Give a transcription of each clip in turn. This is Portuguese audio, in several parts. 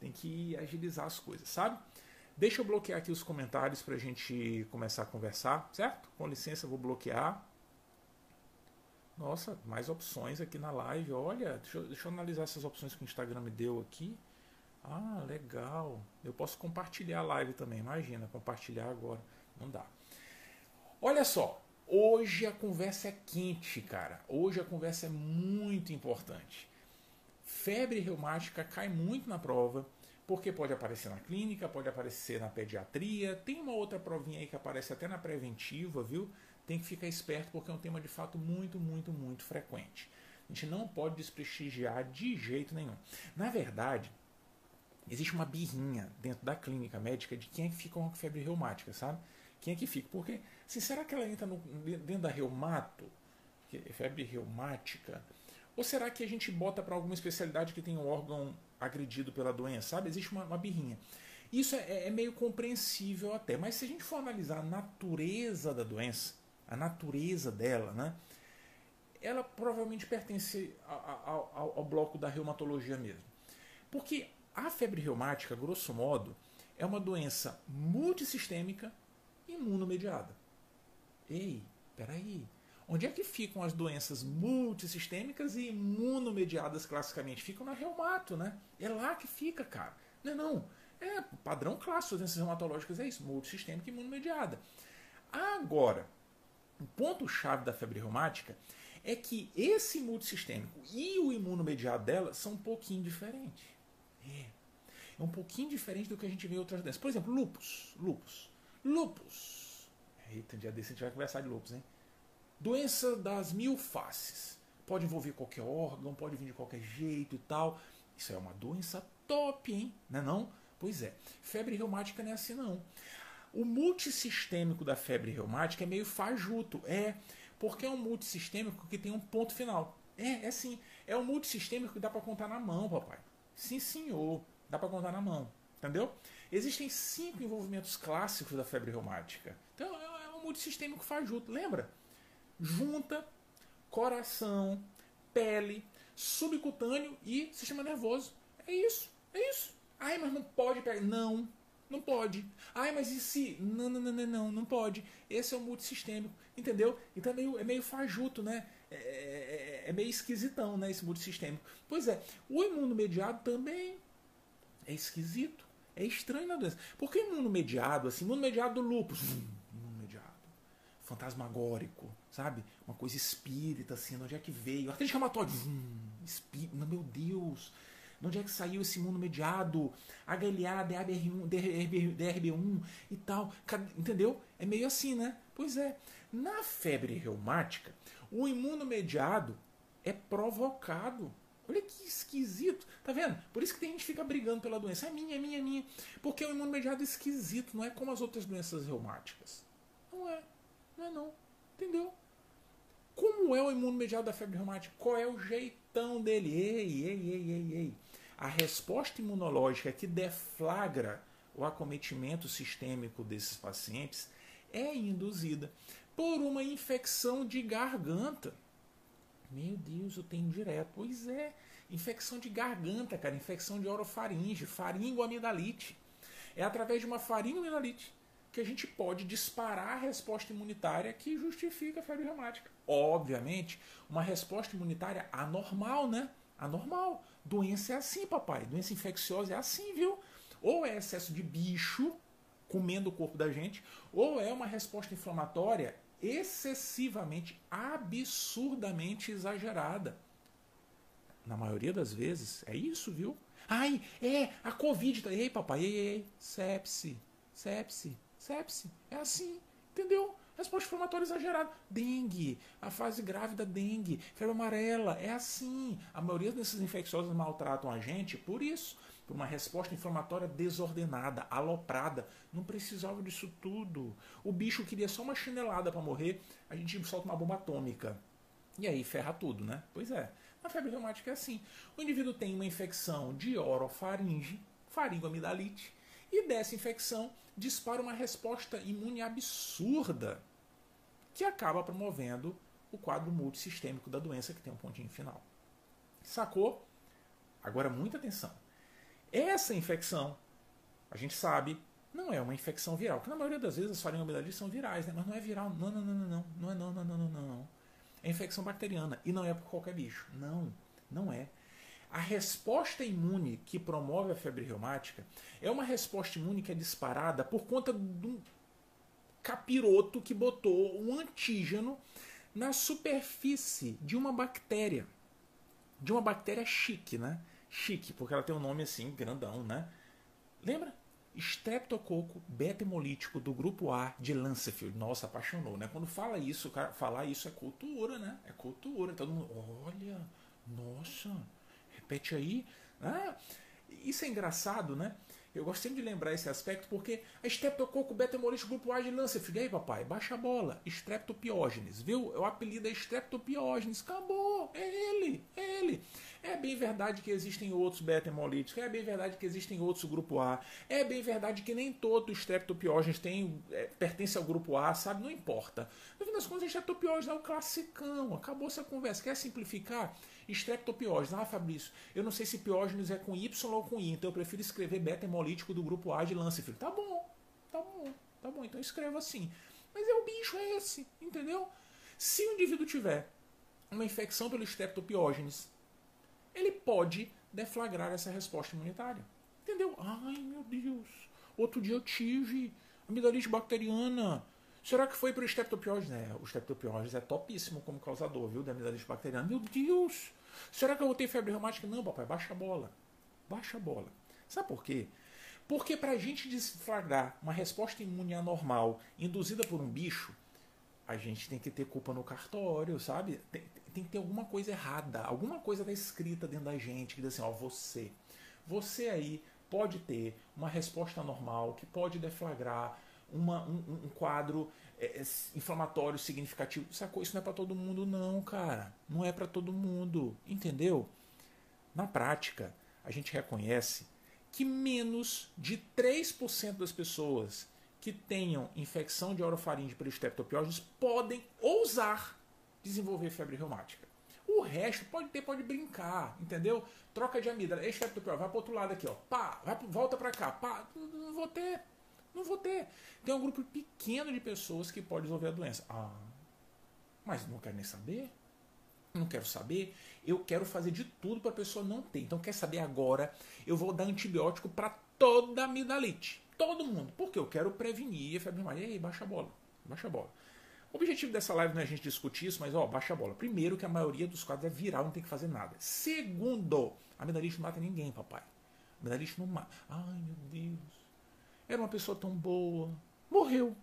Tem que agilizar as coisas, sabe? Deixa eu bloquear aqui os comentários para a gente começar a conversar, certo? Com licença, vou bloquear. Nossa, mais opções aqui na live. Olha, deixa eu, deixa eu analisar essas opções que o Instagram me deu aqui. Ah, legal. Eu posso compartilhar a live também. Imagina, compartilhar agora. Não dá. Olha só, hoje a conversa é quente, cara. Hoje a conversa é muito importante. Febre reumática cai muito na prova, porque pode aparecer na clínica, pode aparecer na pediatria. Tem uma outra provinha aí que aparece até na preventiva, viu? Tem que ficar esperto porque é um tema de fato muito, muito, muito frequente. A gente não pode desprestigiar de jeito nenhum. Na verdade, existe uma birrinha dentro da clínica médica de quem é que fica com febre reumática, sabe? Quem é que fica? Porque, assim, será que ela entra no, dentro da reumato, é febre reumática? Ou será que a gente bota para alguma especialidade que tem um órgão agredido pela doença, sabe? Existe uma, uma birrinha. Isso é, é, meio compreensível até, mas se a gente for analisar a natureza da doença, a natureza dela, né? Ela provavelmente pertence ao, ao, ao bloco da reumatologia mesmo. Porque a febre reumática, grosso modo, é uma doença multissistêmica imunomediada. Ei, peraí. Onde é que ficam as doenças multissistêmicas e imunomediadas classicamente? Ficam na reumato, né? É lá que fica, cara. Não é não. É padrão clássico das doenças reumatológicas é isso, multissistêmica e imunomediada. Agora, o ponto-chave da febre reumática é que esse multissistêmico e o imunomediado dela são um pouquinho diferentes. É. É um pouquinho diferente do que a gente vê em outras doenças. Por exemplo, lupus. Lupus. Lupus. Eita, um dia desse a gente vai conversar de lupus, hein? Doença das mil faces. Pode envolver qualquer órgão, pode vir de qualquer jeito e tal. Isso é uma doença top, hein? Não é não? Pois é. Febre reumática não é assim, não. O multissistêmico da febre reumática é meio fajuto. É, porque é um multissistêmico que tem um ponto final. É, é sim. É um multissistêmico que dá para contar na mão, papai. Sim, senhor. Dá para contar na mão. Entendeu? Existem cinco envolvimentos clássicos da febre reumática. Então é, é um multissistêmico fajuto. Lembra? Junta, coração, pele, subcutâneo e sistema nervoso. É isso. É isso. Ai, mas não pode pegar. Não, não pode. Ai, mas e se? Não, não, não, não, não, não pode. Esse é o multissistêmico, entendeu? Então é meio, é meio fajuto, né? É, é, é meio esquisitão, né? Esse multissistêmico. Pois é, o imunomediado também é esquisito. É estranho na doença. Porque imunomediado, assim, imunomediado do lúpus, imunomediado, fantasmagórico, sabe? Uma coisa espírita, assim, de onde é que veio? Artrite reumatoide, hum, espírito, meu Deus, de onde é que saiu esse imunomediado? HLA, DRB1, DRB1 e tal. Entendeu? É meio assim, né? Pois é. Na febre reumática, o imunomediado é provocado. Olha que esquisito. Tá vendo? Por isso que tem gente que fica brigando pela doença. É minha, é minha, é minha. Porque o imunomediado é esquisito, não é como as outras doenças reumáticas. Não é. Não é não. Entendeu? Como é o imunomediado da febre reumática? Qual é o jeitão dele? Ei, ei, ei, ei, ei a resposta imunológica que deflagra o acometimento sistêmico desses pacientes é induzida por uma infecção de garganta. Meu Deus, eu tenho direto. Pois é, infecção de garganta, cara, infecção de orofaringe, faringoamidalite. É através de uma faringoamidalite que a gente pode disparar a resposta imunitária que justifica a febre reumática. Obviamente, uma resposta imunitária anormal, né? Anormal. Doença é assim, papai. Doença infecciosa é assim, viu? Ou é excesso de bicho comendo o corpo da gente, ou é uma resposta inflamatória excessivamente, absurdamente exagerada. Na maioria das vezes, é isso, viu? Ai, é, a Covid. Tá... Ei, papai, ei, ei, sepse, sepse, sepse. É assim, entendeu? Resposta inflamatória exagerada. Dengue, a fase grave da dengue, febre amarela. É assim. A maioria dessas infecciosas maltratam a gente por isso. Por uma resposta inflamatória desordenada, aloprada. Não precisava disso tudo. O bicho queria só uma chinelada para morrer, a gente solta uma bomba atômica. E aí ferra tudo, né? Pois é. A febre reumática é assim. O indivíduo tem uma infecção de orofaringe, faringoamidalite, e dessa infecção dispara uma resposta imune absurda que acaba promovendo o quadro multissistêmico da doença que tem um pontinho final. Sacou? Agora muita atenção. Essa infecção, a gente sabe, não é uma infecção viral. Porque na maioria das vezes as faringoamidalites são virais, né? mas não é viral. Não, não, não, não, não. Não é não, não, não, não, não. É infecção bacteriana. E não é por qualquer bicho. Não, não é. A resposta imune que promove a febre reumática é uma resposta imune que é disparada por conta de um capiroto que botou um antígeno na superfície de uma bactéria. De uma bactéria chique, né? Chique, porque ela tem um nome assim, grandão, né? Lembra? Streptococo beta-hemolítico do grupo A de Lancefield. Nossa, apaixonou, né? Quando fala isso, cara, falar isso é cultura, né? É cultura. Todo mundo, olha, nossa, repete aí. Ah, isso é engraçado, né? Eu gosto sempre de lembrar esse aspecto porque a Streptococcus beta-hemolítico grupo A de Lancefield. E aí, papai, baixa a bola. Streptopiógenes, viu? O apelido é Streptopiógenes. Acabou. É ele. É ele. É bem verdade que existem outros beta-hemolíticos. É bem verdade que existem outros grupo A. É bem verdade que nem todo Streptopiógenes tem, é, pertence ao grupo A, sabe? Não importa. No fim das contas, Streptopiógenes é o classicão. Acabou essa conversa. Quer simplificar? Streptopiógenes. Ah, Fabrício, eu não sei se piógenes é com Y ou com I, então eu prefiro escrever beta-hemolítico do grupo A de Lancefield. Tá bom, tá bom, tá bom, então escreva assim. Mas é o bicho é esse, entendeu? Se o indivíduo tiver uma infecção pelo Streptopiógenes, ele pode deflagrar essa resposta imunitária. Entendeu? Ai, meu Deus. Outro dia eu tive amidalite bacteriana. Será que foi para o? É, o Streptopiógenes é topíssimo como causador, viu, da amidalite bacteriana. Meu Deus! Será que eu vou ter febre reumática? Não, papai, baixa a bola. Baixa a bola. Sabe por quê? Porque para a gente desflagrar uma resposta imune anormal induzida por um bicho, a gente tem que ter culpa no cartório, sabe? Tem, tem que ter alguma coisa errada, alguma coisa está escrita dentro da gente que diz assim, ó, você, você aí pode ter uma resposta normal que pode deflagrar uma, um, um quadro é, é inflamatório significativo. Sacou? Isso não é para todo mundo, não, cara. Não é para todo mundo. Entendeu? Na prática, a gente reconhece que menos de 3% das pessoas que tenham infecção de orofaringe pelo streptopiógenes podem ousar desenvolver febre reumática. O resto pode ter, pode brincar, entendeu? Troca de amígdala, streptopiógeno, vai para outro lado aqui, ó, pá, vai, volta para cá, pá, não vou ter, não vou ter. Tem um grupo pequeno de pessoas que pode desenvolver a doença. Ah, mas não quero nem saber. Não quero saber. Eu quero fazer de tudo para a pessoa não ter. Então, quer saber agora? Eu vou dar antibiótico para toda a amidalite. Todo mundo. Porque eu quero prevenir a febre baixa a bola. Baixa a bola. O objetivo dessa live não é a gente discutir isso, mas ó, baixa a bola. Primeiro, que a maioria dos quadros é viral, não tem que fazer nada. Segundo, a amidalite não mata ninguém, papai. A amidalite não mata. Ai, meu Deus. Era uma pessoa tão boa. Morreu.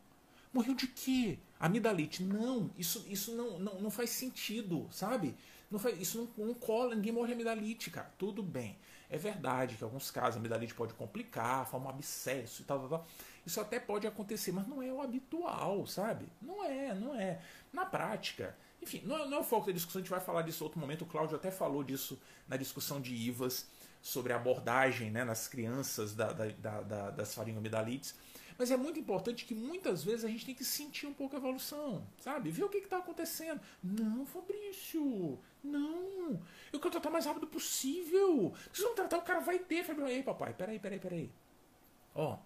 Morreu de quê? Amidalite. Não, isso, isso não, não, não faz sentido, sabe? Não faz, isso não, não cola, ninguém morre de amidalite, cara. Tudo bem. É verdade que em alguns casos a amidalite pode complicar, formar um abscesso e tal, tal, tal. Isso até pode acontecer, mas não é o habitual, sabe? Não é, não é. Na prática, enfim, não é, não é o foco da discussão, a gente vai falar disso outro momento. O Cláudio até falou disso na discussão de IVAs, sobre a abordagem né, nas crianças da, da, da, das faringoamidalites. Mas é muito importante que muitas vezes a gente tem que sentir um pouco a evolução, sabe? Ver o que está acontecendo. Não, Fabrício, não. Eu quero tratar o mais rápido possível. Se não tratar, o cara vai ter febre. Ei, papai, peraí, peraí, peraí. Ó,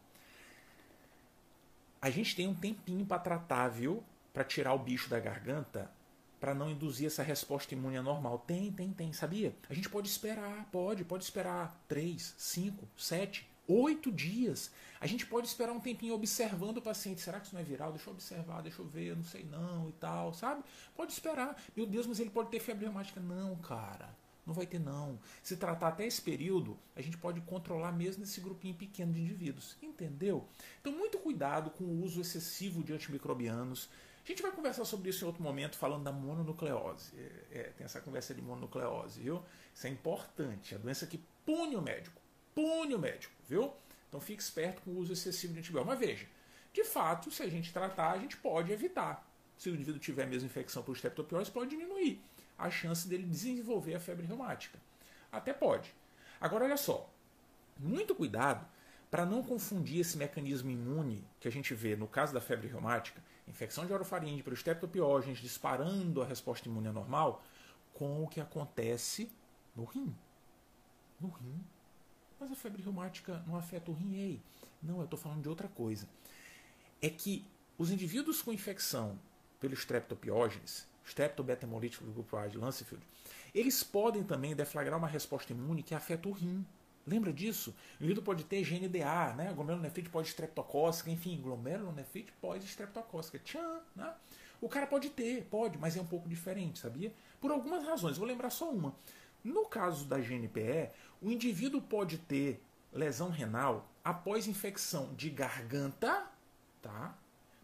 a gente tem um tempinho para tratar, viu? Para tirar o bicho da garganta, para não induzir essa resposta imune anormal. Tem, tem, tem, sabia? A gente pode esperar, pode, pode esperar 3, 5, 7, 8 dias. A gente pode esperar um tempinho observando o paciente. Será que isso não é viral? Deixa eu observar, deixa eu ver, não sei não e tal, sabe? Pode esperar. Meu Deus, mas ele pode ter febre reumática. Não, cara. Não vai ter, não. Se tratar até esse período, a gente pode controlar mesmo esse grupinho pequeno de indivíduos. Entendeu? Então, muito cuidado com o uso excessivo de antimicrobianos. A gente vai conversar sobre isso em outro momento, falando da mononucleose. É, é, tem essa conversa de mononucleose, viu? Isso é importante. A doença que pune o médico. Pune o médico, viu? Então, fique esperto com o uso excessivo de antibiótico. Mas veja, de fato, se a gente tratar, a gente pode evitar. Se o indivíduo tiver mesmo infecção por streptopiose, pode diminuir a chance dele desenvolver a febre reumática. Até pode. Agora, olha só. Muito cuidado para não confundir esse mecanismo imune que a gente vê no caso da febre reumática, infecção de orofaringe por streptopiógenes disparando a resposta imune anormal, com o que acontece no rim. No rim. mas a febre reumática não afeta o rim. Ei, não, eu estou falando de outra coisa. É que os indivíduos com infecção pelo streptopiógenes, streptobetamolítico do grupo A de Lancefield, eles podem também deflagrar uma resposta imune que afeta o rim. Lembra disso? O indivíduo pode ter GNDA, né? glomerulonefrite pós-streptocócica, enfim, glomerulonefrite pós-streptocócica. Tchan, né? O cara pode ter, pode, mas é um pouco diferente, sabia? Por algumas razões, vou lembrar só uma. No caso da GNPE, o indivíduo pode ter lesão renal após infecção de garganta, tá?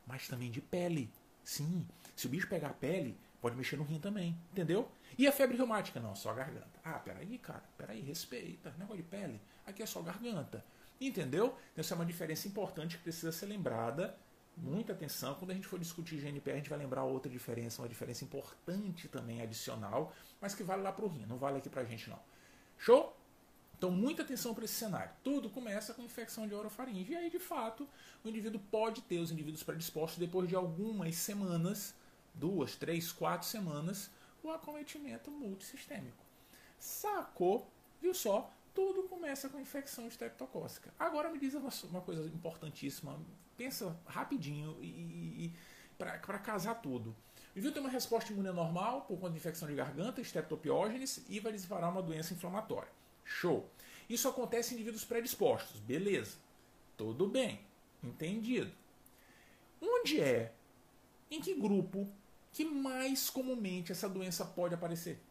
Mas também de pele. Sim, se o bicho pegar a pele, pode mexer no rim também, entendeu? E a febre reumática? Não, só a garganta. Ah, peraí, cara, peraí, respeita. Negócio de pele. Aqui é só garganta. Entendeu? Então, essa é uma diferença importante que precisa ser lembrada. Muita atenção. Quando a gente for discutir GNPR, a gente vai lembrar outra diferença, uma diferença importante também, adicional, mas que vale lá para o rim, não vale aqui para a gente não. Show? Então, muita atenção para esse cenário. Tudo começa com infecção de orofaringe. E aí, de fato, o indivíduo pode ter os indivíduos predispostos depois de algumas semanas, duas, três, quatro semanas, o acometimento multissistêmico. Sacou? Viu só? Tudo começa com infecção estreptocócica. Agora me diz uma, coisa importantíssima. Pensa rapidinho e, e para casar tudo. Indivíduo tem uma resposta imune normal por conta de infecção de garganta, estreptopiógenes e vai disparar uma doença inflamatória. Show. Isso acontece em indivíduos predispostos. Beleza. Tudo bem. Entendido. Onde é? Em que grupo que mais comumente essa doença pode aparecer?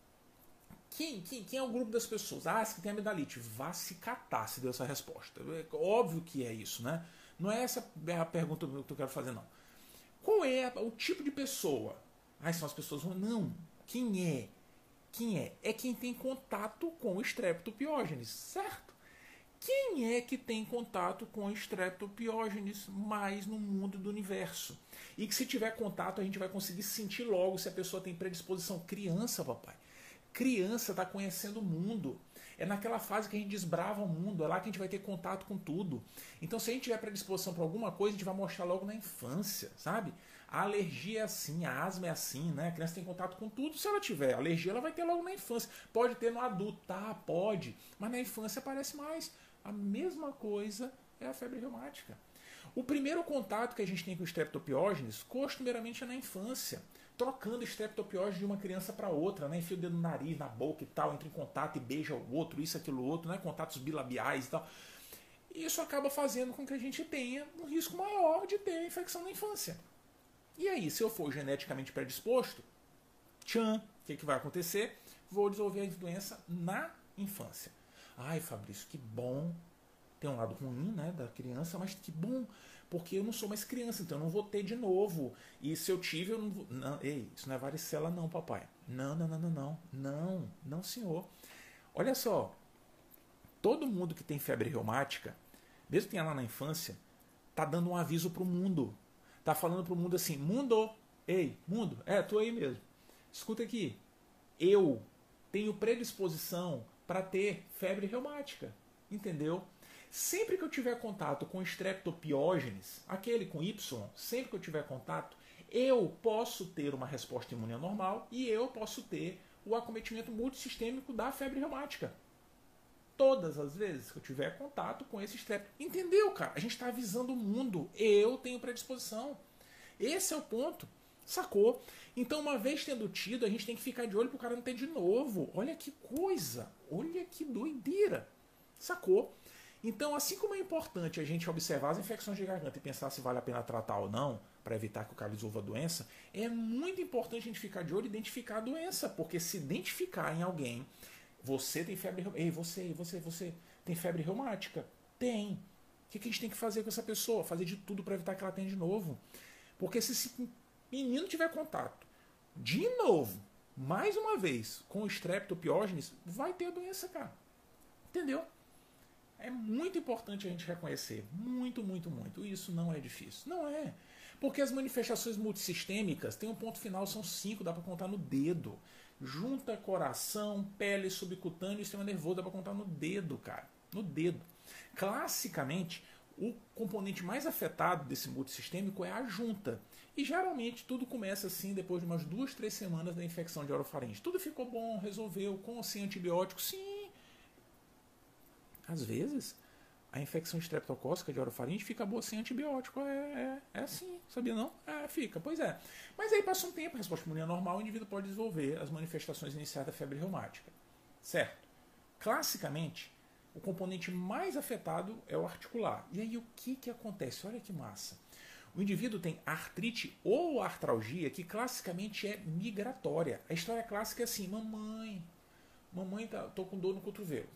Quem, quem, quem, é o grupo das pessoas? Ah, se tem amidalite. Vá se catar se deu essa resposta. É óbvio que é isso, né? Não é essa a pergunta que eu quero fazer, não. Qual é o tipo de pessoa? Ah, são as pessoas. Não. Quem é? Quem é? É quem tem contato com o Streptopiógenes, certo? Quem é que tem contato com Streptopiógenes mais no mundo do universo? E que se tiver contato a gente vai conseguir sentir logo se a pessoa tem predisposição. Criança, papai. Criança está conhecendo o mundo. É naquela fase que a gente desbrava o mundo, é lá que a gente vai ter contato com tudo. Então, se a gente tiver predisposição para alguma coisa, a gente vai mostrar logo na infância, sabe? A alergia é assim, a asma é assim, né? A criança tem contato com tudo. Se ela tiver alergia, ela vai ter logo na infância. Pode ter no adulto, tá? Pode. Mas na infância aparece mais. A mesma coisa é a febre reumática. O primeiro contato que a gente tem com o streptopiógenes, costumeiramente é na infância. Trocando streptopiógenes de uma criança para outra, né? Enfia o dedo no nariz, na boca e tal, entra em contato e beija o outro, isso, aquilo, outro, né? Contatos bilabiais e tal. Isso acaba fazendo com que a gente tenha um risco maior de ter infecção na infância. E aí, se eu for geneticamente predisposto, tchan, o que, que vai acontecer? Vou desenvolver a doença na infância. Ai, Fabrício, que bom. Tem um lado ruim, né, da criança, mas que bom, porque eu não sou mais criança, então eu não vou ter de novo. E se eu tive, eu não vou. Não, ei, isso não é varicela, não, papai. Não, não, não, não, não. Não, não, senhor. Olha só. Todo mundo que tem febre reumática, mesmo que tenha lá na infância, tá dando um aviso para o mundo tá falando pro mundo assim: mundo, ei, mundo, é, tô aí mesmo. Escuta aqui, eu tenho predisposição para ter febre reumática, entendeu? Sempre que eu tiver contato com streptopiógenes, aquele com Y, sempre que eu tiver contato, eu posso ter uma resposta imune normal e eu posso ter o acometimento multissistêmico da febre reumática. Todas as vezes que eu tiver contato com esse strep. Entendeu, cara? A gente está avisando o mundo. Eu tenho predisposição. Esse é o ponto. Sacou? Então, uma vez tendo tido, a gente tem que ficar de olho pro cara não ter de novo. Olha que coisa. Olha que doideira. Sacou? Então, assim como é importante a gente observar as infecções de garganta e pensar se vale a pena tratar ou não, para evitar que o cara desenvolva a doença, é muito importante a gente ficar de olho e identificar a doença, porque se identificar em alguém você tem febre Ei, você, você, você tem febre reumática? Tem. O que, que a gente tem que fazer com essa pessoa? Fazer de tudo para evitar que ela tenha de novo. Porque se esse menino tiver contato de novo, mais uma vez, com o streptopiógenes, vai ter a doença, cara. Entendeu? É muito importante a gente reconhecer. Muito, muito, muito. Isso não é difícil. Não é. Porque as manifestações multissistêmicas têm um ponto final, são cinco, dá para contar no dedo junta coração, pele subcutânea e sistema nervoso, dá para contar no dedo, cara. No dedo. Classicamente, o componente mais afetado desse multissistêmico é a junta. E geralmente tudo começa assim depois de umas duas, três semanas da infecção de orofaringe. Tudo ficou bom, resolveu, com ou sem antibiótico, sim. Às vezes, a infecção estreptocócica de orofaringe fica boa sem antibiótico. É, é, é assim, sabia não? É, fica, pois é. Mas aí passa um tempo, a resposta imunológica normal, o indivíduo pode desenvolver as manifestações iniciais da febre reumática. Certo? Classicamente, o componente mais afetado é o articular. E aí o que, que acontece? Olha que massa. O indivíduo tem artrite ou artralgia que classicamente é migratória. A história clássica é assim: mamãe, mamãe, tá, tô com dor no cotovelo.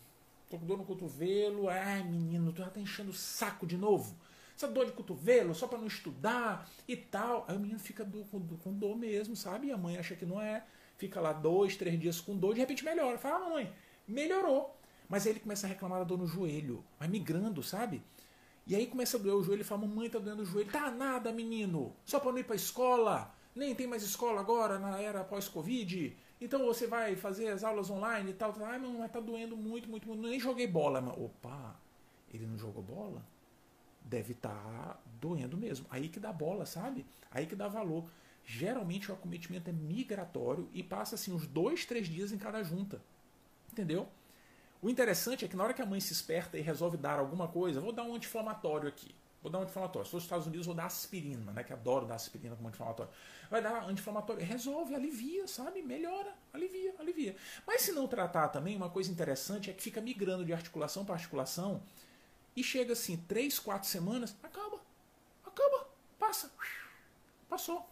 Tô com dor no cotovelo. Ai, menino, tu já tá enchendo o saco de novo. Essa dor de cotovelo só para não estudar e tal. Aí o menino fica do, com, com, dor mesmo, sabe? E a mãe acha que não é. Fica lá dois, três dias com dor, de repente melhora. Fala, ah, mamãe, melhorou. Mas aí ele começa a reclamar da dor no joelho, vai migrando, sabe? E aí começa a doer o joelho e fala: Mamãe, tá doendo o joelho. Tá nada, menino. Só para não ir pra escola. Nem tem mais escola agora, na era pós-Covid. Então você vai fazer as aulas online e tal. Ai, mamãe, tá doendo muito, muito, muito. Nem joguei bola. Mas, opa, ele não jogou bola? Deve estar tá doendo mesmo. Aí que dá bola, sabe? Aí que dá valor. Geralmente o acometimento é migratório e passa assim uns dois, três dias em cada junta. Entendeu? O interessante é que na hora que a mãe se esperta e resolve dar alguma coisa, vou dar um anti-inflamatório aqui. Vou dar um anti-inflamatório. Se for nos Estados Unidos, vou dar aspirina, né? Que adoro dar aspirina como anti-inflamatório. Vai dar anti-inflamatório. Resolve, alivia, sabe? Melhora, alivia, alivia. Mas se não tratar também, uma coisa interessante é que fica migrando de articulação para articulação e chega assim, três, quatro semanas, acaba. Acaba. Passa. Passou.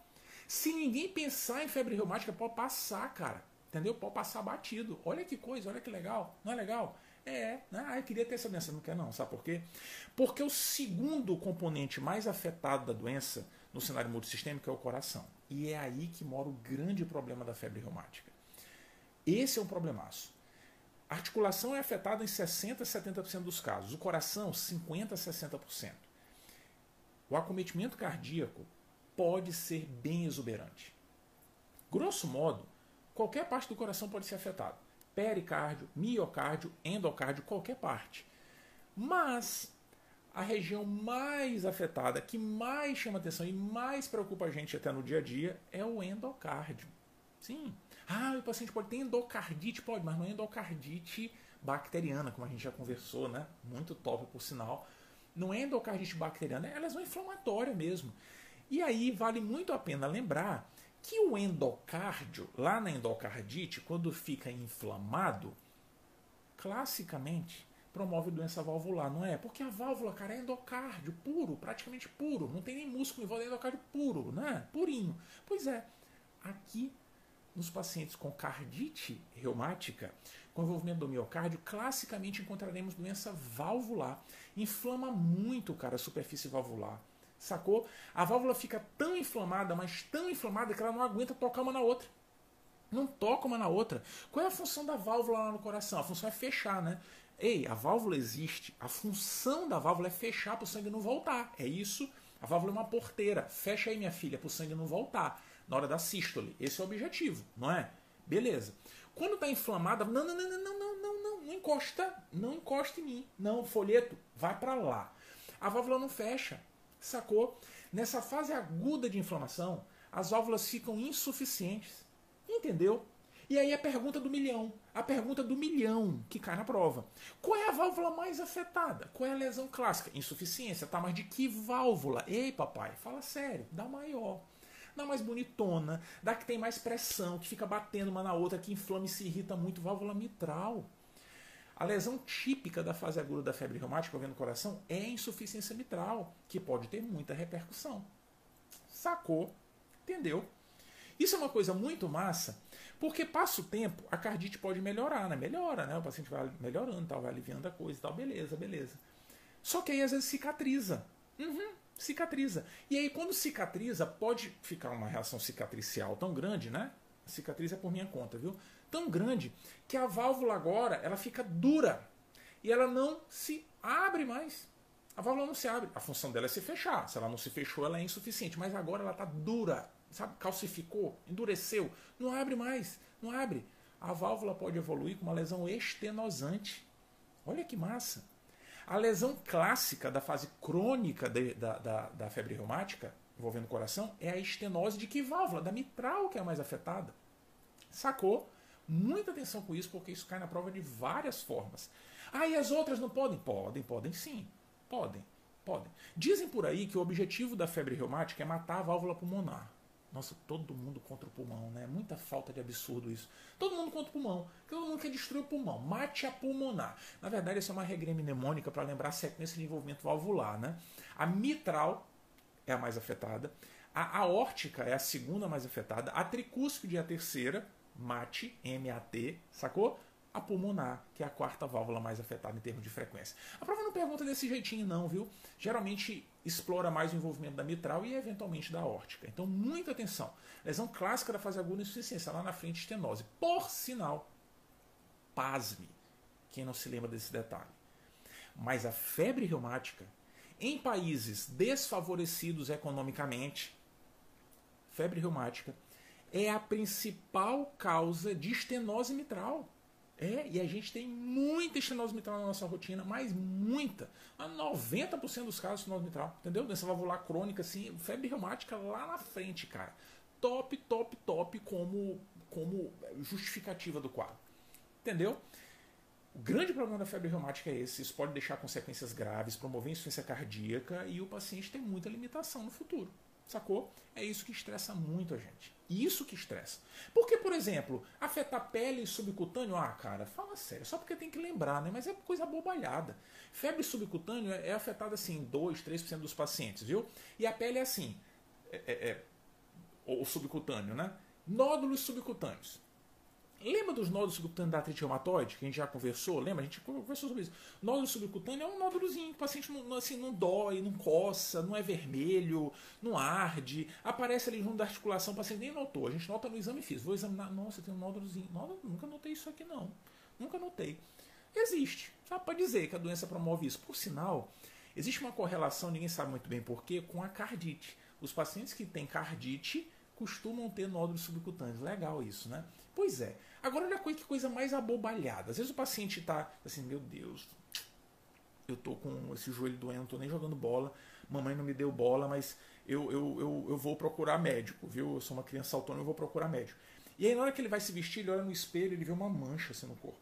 Se ninguém pensar em febre reumática, pode passar, cara. Entendeu? Pode passar batido. Olha que coisa, olha que legal. Não é legal? É, né? ah, eu queria ter essa doença. Não quer não, sabe por quê? Porque o segundo componente mais afetado da doença no cenário multissistêmico é o coração. E é aí que mora o grande problema da febre reumática. Esse é um problemaço. A articulação é afetada em 60% a 70% dos casos. O coração, 50% a 60%. O acometimento cardíaco pode ser bem exuberante. Grosso modo, Qualquer parte do coração pode ser afetada. Pericárdio, miocárdio, endocárdio, qualquer parte. Mas a região mais afetada, que mais chama atenção e mais preocupa a gente até no dia a dia, é o endocárdio. Sim. Ah, o paciente pode ter endocardite, pode, mas não é endocardite bacteriana, como a gente já conversou, né? Muito top, por sinal. Não é endocardite bacteriana, é lesão inflamatória mesmo. E aí vale muito a pena lembrar que o endocárdio, lá na endocardite, quando fica inflamado, classicamente promove doença valvular, não é? Porque a válvula, cara, é endocárdio puro, praticamente puro, não tem nem músculo volta, é endocárdio puro, né? Purinho. Pois é, aqui nos pacientes com cardite reumática, com envolvimento do miocárdio, classicamente encontraremos doença valvular. Inflama muito, cara, a superfície valvular. Sacou? A válvula fica tão inflamada, mas tão inflamada que ela não aguenta tocar uma na outra. Não toca uma na outra. Qual é a função da válvula lá no coração? A função é fechar, né? Ei, a válvula existe. A função da válvula é fechar para o sangue não voltar. É isso. A válvula é uma porteira. Fecha aí, minha filha, para o sangue não voltar. Na hora da sístole. Esse é o objetivo, não é? Beleza. Quando está inflamada, não, não, não, não, não, não, não, não, não encosta, não encosta em mim. Não, folheto, vai para lá. A válvula não fecha. Sacou? Nessa fase aguda de inflamação, as válvulas ficam insuficientes. Entendeu? E aí a pergunta do milhão. A pergunta do milhão que cai na prova. Qual é a válvula mais afetada? Qual é a lesão clássica? Insuficiência, tá? Mas de que válvula? Ei, papai, fala sério, dá maior. Dá mais bonitona, dá que tem mais pressão, que fica batendo uma na outra, que inflama e se irrita muito, válvula mitral. A lesão típica da fase aguda da febre reumática envolvendo o coração é a insuficiência mitral, que pode ter muita repercussão. Sacou? Entendeu? Isso é uma coisa muito massa, porque passa o tempo, a cardite pode melhorar, né? Melhora, né? O paciente vai melhorando, tal, vai aliviando a coisa e tal, beleza, beleza. Só que aí às vezes cicatriza. Uhum, cicatriza. E aí quando cicatriza, pode ficar uma reação cicatricial tão grande, né? Cicatriz é por minha conta, viu? tão grande que a válvula agora ela fica dura e ela não se abre mais. A válvula não se abre. A função dela é se fechar. Se ela não se fechou, ela é insuficiente. Mas agora ela está dura, sabe? Calcificou, endureceu. Não abre mais. Não abre. A válvula pode evoluir com uma lesão estenosante. Olha que massa. A lesão clássica da fase crônica de, da, da, da febre reumática, envolvendo o coração, é a estenose de que válvula? Da mitral, que é a mais afetada. Sacou? Muita atenção com isso, porque isso cai na prova de várias formas. Ah, e as outras não podem? Podem, podem sim. Podem, podem. Dizem por aí que o objetivo da febre reumática é matar a válvula pulmonar. Nossa, todo mundo contra o pulmão, né? Muita falta de absurdo isso. Todo mundo contra o pulmão. Todo mundo quer destruir o pulmão. Mate a pulmonar. Na verdade, isso é uma regra mnemônica para lembrar a sequência de envolvimento valvular, né? A mitral é a mais afetada. A aórtica é a segunda mais afetada. A tricúspide é a terceira. MAT, M-A-T, sacou? a pulmonar, que é a quarta válvula mais afetada em termos de frequência. A prova não pergunta desse jeitinho, não, viu? Geralmente explora mais o envolvimento da mitral e eventualmente da órtica. Então, muita atenção. Lesão clássica da fase aguda insuficiência, lá na frente, estenose. Por sinal, pasme, quem não se lembra desse detalhe. Mas a febre reumática, em países desfavorecidos economicamente, febre reumática é a principal causa de estenose mitral. É, e a gente tem muita estenose mitral na nossa rotina, mas muita. 90% dos casos de estenose mitral, entendeu? Doença valvular crônica, assim, febre reumática lá na frente, cara. Top, top, top como, como justificativa do quadro. Entendeu? O grande problema da febre reumática é esse. Isso pode deixar consequências graves, promover insuficiência cardíaca e o paciente tem muita limitação no futuro. Sacou? É isso que estressa muito a gente. Isso que estressa. Porque, por exemplo, afetar pele subcutânea, ah, cara, fala sério, só porque tem que lembrar, né? Mas é coisa bobalhada. Febre subcutânea é afetada assim, 2, 3% dos pacientes, viu? E a pele é assim, é, é, é, o subcutâneo, né? Nódulos subcutâneos. Lembra dos nódulos subcutâneos da artrite reumatoide, que a gente já conversou? Lembra? A gente conversou sobre isso. Nódulo subcutâneo é um nódulozinho, o paciente não, assim, não dói, não coça, não é vermelho, não arde, aparece ali junto da articulação, o paciente nem notou. A gente nota no exame físico. Vou examinar, nossa, tem um nódulozinho. Nódulo, nunca notei isso aqui não. Nunca notei. Existe. Já pode dizer que a doença promove isso. Por sinal, existe uma correlação, ninguém sabe muito bem porquê, com a cardite. Os pacientes que têm cardite costumam ter nódulos subcutâneos. Legal isso, né? Pois é. Agora olha que coisa mais abobalhada. Às vezes o paciente está assim, meu Deus, eu tô com esse joelho doendo, não tô nem jogando bola, mamãe não me deu bola, mas eu, eu, eu, eu vou procurar médico, viu? Eu sou uma criança autônoma, eu vou procurar médico. E aí na hora que ele vai se vestir, ele olha no espelho, ele vê uma mancha assim no corpo.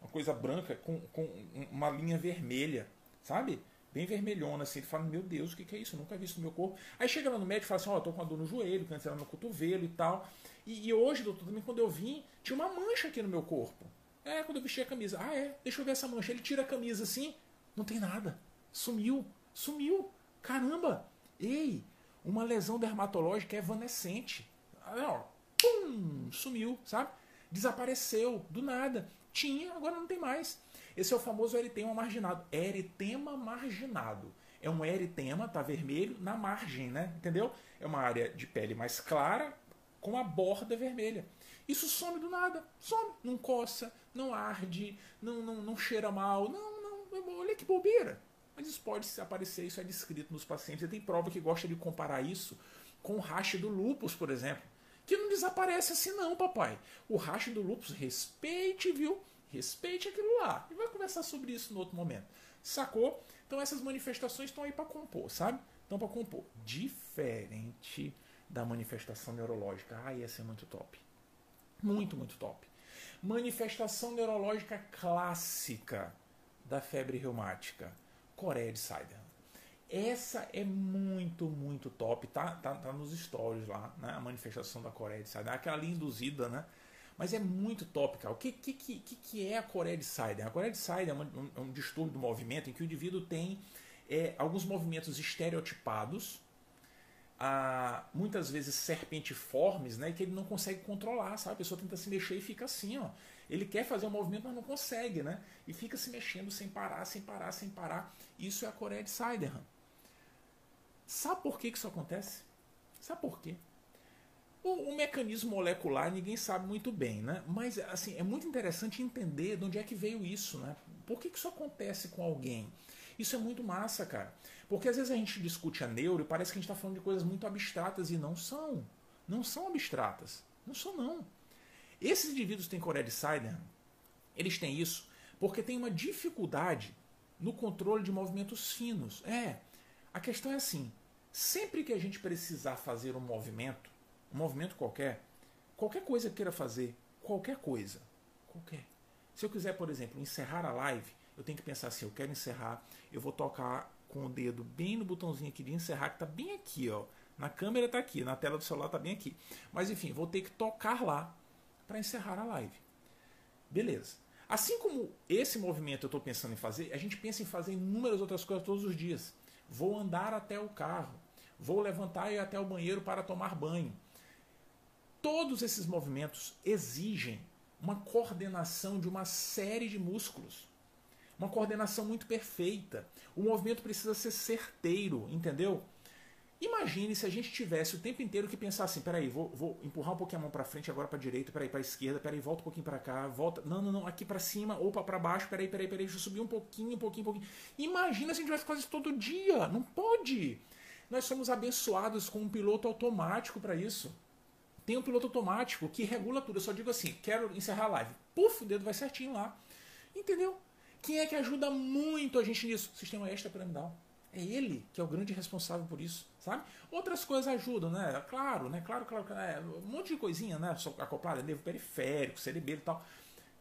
Uma coisa branca com, com uma linha vermelha, sabe? Bem vermelhona, assim. Ele fala, meu Deus, o que, que é isso? Eu nunca vi isso no meu corpo. Aí chega lá no médico e fala assim, ó, oh, tô com uma dor no joelho, era no cotovelo e tal. E, e, hoje, doutor, também quando eu vim, tinha uma mancha aqui no meu corpo. É, quando eu vesti a camisa. Ah, é, deixa eu ver essa mancha. Ele tira a camisa assim, não tem nada. Sumiu, sumiu. Caramba! Ei, uma lesão dermatológica evanescente. Ah, pum, sumiu, sabe? Desapareceu, do nada. Tinha, agora não tem mais. Esse é o famoso eritema marginado. Eritema marginado. É um eritema, tá vermelho, na margem, né? Entendeu? É uma área de pele mais clara com a borda vermelha. Isso some do nada. Some. Não coça, não arde, não, não, não cheira mal. Não, não. Olha que bobeira. Mas isso pode aparecer, isso é descrito nos pacientes. E tem prova que gosta de comparar isso com o rache do lúpus, por exemplo. Que não desaparece assim não, papai. O rache do lúpus, respeite, viu? Respeite aquilo lá. E vai conversar sobre isso no outro momento. Sacou? Então essas manifestações estão aí para compor, sabe? Estão para compor. Diferente da manifestação neurológica. Ah, ia ser muito top. Muito, muito top. Manifestação neurológica clássica da febre reumática. Coreia de Sider. Essa é muito, muito top. Tá, tá, tá nos stories lá, né? A manifestação da Coreia de Sider. Aquela ali induzida, né? Mas é muito top, cara. O que, que, que, que é a Coreia de Sider? A Coreia de Sider é um, um, distúrbio do movimento em que o indivíduo tem é, alguns movimentos estereotipados, ah, muitas vezes serpentiformes, né, que ele não consegue controlar, sabe? A pessoa tenta se mexer e fica assim, ó. Ele quer fazer um movimento, mas não consegue, né? E fica se mexendo sem parar, sem parar, sem parar. Isso é a Coreia de Siderham. Sabe por que, que isso acontece? Sabe por quê? O, o, mecanismo molecular ninguém sabe muito bem, né? Mas assim, é muito interessante entender de onde é que veio isso, né? Por que, que isso acontece com alguém? Isso é muito massa, cara. Porque às vezes a gente discute a neuro e parece que a gente está falando de coisas muito abstratas e não são. Não são abstratas. Não são, não. Esses indivíduos que têm Coreia de Sider, eles têm isso porque tem uma dificuldade no controle de movimentos finos. É, a questão é assim: sempre que a gente precisar fazer um movimento, um movimento qualquer, qualquer coisa que queira fazer, qualquer coisa, qualquer. Se eu quiser, por exemplo, encerrar a live, eu tenho que pensar assim, eu quero encerrar, eu vou tocar com o dedo bem no botãozinho aqui de encerrar, que está bem aqui, ó. Na câmera está aqui, na tela do celular está bem aqui. Mas enfim, vou ter que tocar lá para encerrar a live. Beleza. Assim como esse movimento eu estou pensando em fazer, a gente pensa em fazer inúmeras outras coisas todos os dias. Vou andar até o carro, vou levantar e ir até o banheiro para tomar banho. Todos esses movimentos exigem uma coordenação de uma série de músculos. Uma coordenação muito perfeita. O movimento precisa ser certeiro, entendeu? Imagine se a gente tivesse o tempo inteiro que pensar assim, peraí, vou, vou empurrar um pouquinho a mão para frente, agora para direita, peraí, para esquerda, peraí, volta um pouquinho para cá, volta, não, não, não, aqui para cima, opa, para baixo, peraí, peraí, peraí, deixa eu subir um pouquinho, um pouquinho, um pouquinho. Imagina se a gente tivesse fazer isso todo dia, não pode. Nós somos abençoados com um piloto automático para isso. Tem um piloto automático que regula tudo. Eu só digo assim, quero encerrar a live. Puf, o dedo vai certinho lá. Entendeu? Quem é que ajuda muito a gente nisso? Sistema extra-piramidal. É ele que é o grande responsável por isso, sabe? Outras coisas ajudam, né? Claro, né? Claro, claro, é, um monte de coisinha, né? Acoplada, nervo periférico, cerebelo e tal.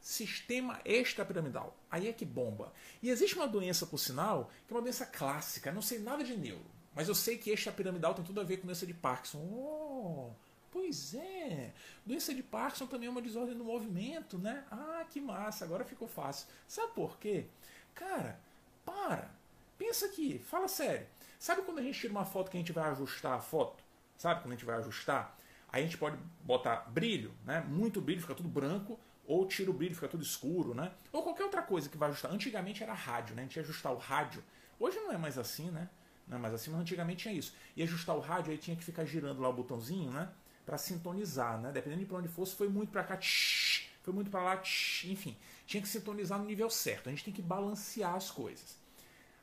Sistema extrapiramidal. Aí é que bomba. E existe uma doença, por sinal, que é uma doença clássica. não sei nada de neuro, mas eu sei que extrapiramidal tem tudo a ver com doença de Parkinson. Oh, pois é. Doença de Parkinson também é uma desordem do movimento, né? Ah, que massa. Agora ficou fácil. Sabe por quê? Cara, para Pensa aqui, fala sério. Sabe quando a gente tira uma foto que a gente vai ajustar a foto? Sabe quando a gente vai ajustar? Aí a gente pode botar brilho, né? Muito brilho, fica tudo branco, ou tira o brilho, fica tudo escuro, né? Ou qualquer outra coisa que vai ajustar. Antigamente era rádio, né? A gente ia ajustar o rádio. Hoje não é mais assim, né? Não é mais assim, mas antigamente tinha isso. E ajustar o rádio, aí tinha que ficar girando lá o botãozinho, né? Para sintonizar, né? Dependendo de para onde fosse, foi muito para cá, tsh, foi muito para lá, tsh, enfim. Tinha que sintonizar no nível certo. A gente tem que balancear as coisas.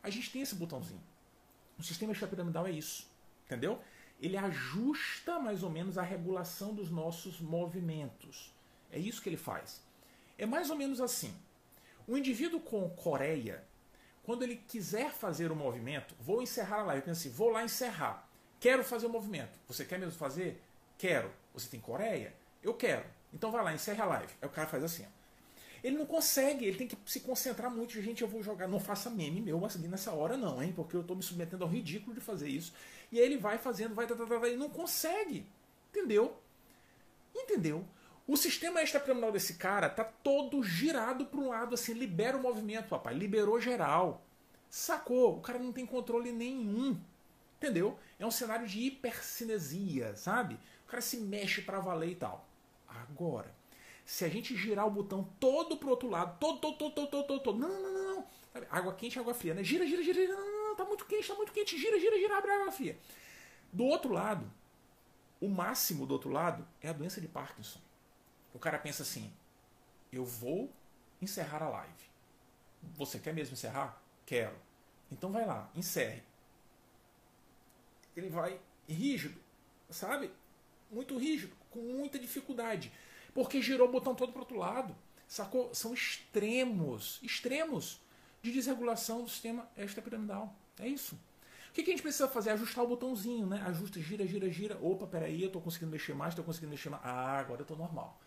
A gente tem esse botãozinho. O sistema extrapiramidal é isso. Entendeu? Ele ajusta mais ou menos a regulação dos nossos movimentos. É isso que ele faz. É mais ou menos assim. O indivíduo com coreia, quando ele quiser fazer o movimento, vou encerrar a live. Eu penso assim, vou lá encerrar. Quero fazer o movimento. Você quer mesmo fazer? Quero. Você tem coreia? Eu quero. Então vai lá, encerra a live. Aí o cara faz assim. Ó. Ele não consegue, ele tem que se concentrar muito. Gente, eu vou jogar, não faça meme meu assim nessa hora, não, hein? Porque eu estou me submetendo ao ridículo de fazer isso. E aí ele vai fazendo, vai, tá, tá, tá, e não consegue. Entendeu? Entendeu? O sistema extrapiramidal desse cara tá todo girado para um lado, assim, libera o movimento, papai. Liberou geral. Sacou? O cara não tem controle nenhum. Entendeu? É um cenário de hipercinesia, sabe? Cara se mexe para valer e tal. Agora, se a gente girar o botão todo pro outro lado, todo, todo, todo, todo, todo, todo, todo. Não, não, não, não. Água quente, água fria, né? Gira, gira, gira. Não, não, não, tá muito quente, tá muito quente. Gira, gira, gira, abre água fria. Do outro lado, o máximo do outro lado é a doença de Parkinson. O cara pensa assim: eu vou encerrar a live. Você quer mesmo encerrar? Quero. Então vai lá, encerre. Ele vai rígido, sabe? Muito rígido, com muita dificuldade. Porque girou o botão todo para outro lado. Sacou? São extremos, extremos de desregulação do sistema extrapiramidal. É isso. O que, a gente precisa fazer? Ajustar o botãozinho, né? Ajusta, gira, gira, gira. Opa, peraí, eu estou conseguindo mexer mais, estou conseguindo mexer mais. Ah, agora eu estou normal.